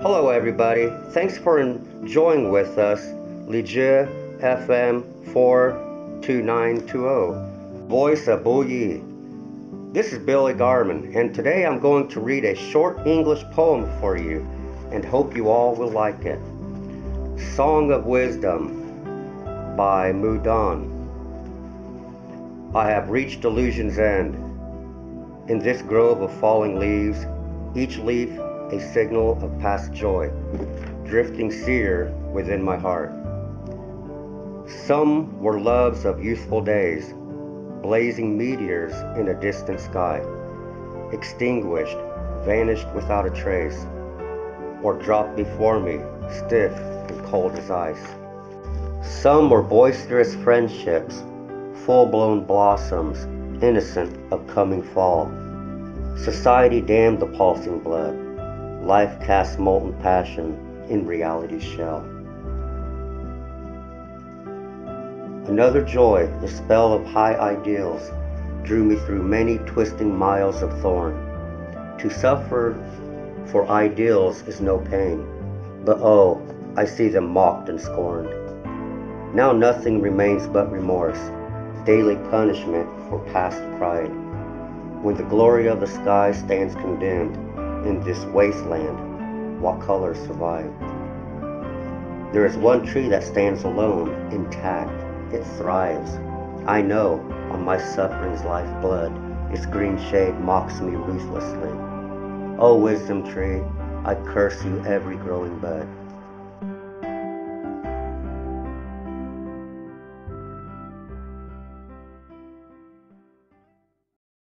Hello, everybody. Thanks for enjoying with us Lizhi FM 42920, Voice of Buyi. This is Billy Garman, and today I'm going to read a short English poem for you and hope you all will like it. Song of Wisdom by Mudan. I have reached illusion's end. In this grove of falling leaves, each leaf a signal of past joy, drifting sere within my heart. Some were loves of youthful days, blazing meteors in a distant sky, extinguished, vanished without a trace, or dropped before me, stiff and cold as ice. Some were boisterous friendships, full blown blossoms, innocent of coming fall. Society dammed the pulsing blood Life casts molten passion in reality's shell. Another joy, the spell of high ideals, drew me through many twisting miles of thorn. To suffer for ideals is no pain, but oh, I see them mocked and scorned. Now nothing remains but remorse, daily punishment for past pride. When the glory of the sky stands condemned, in this wasteland, what colors survive? There is one tree that stands alone, intact. It thrives. I know, on my suffering's lifeblood, its green shade mocks me ruthlessly. O wisdom tree, I curse you every growing bud.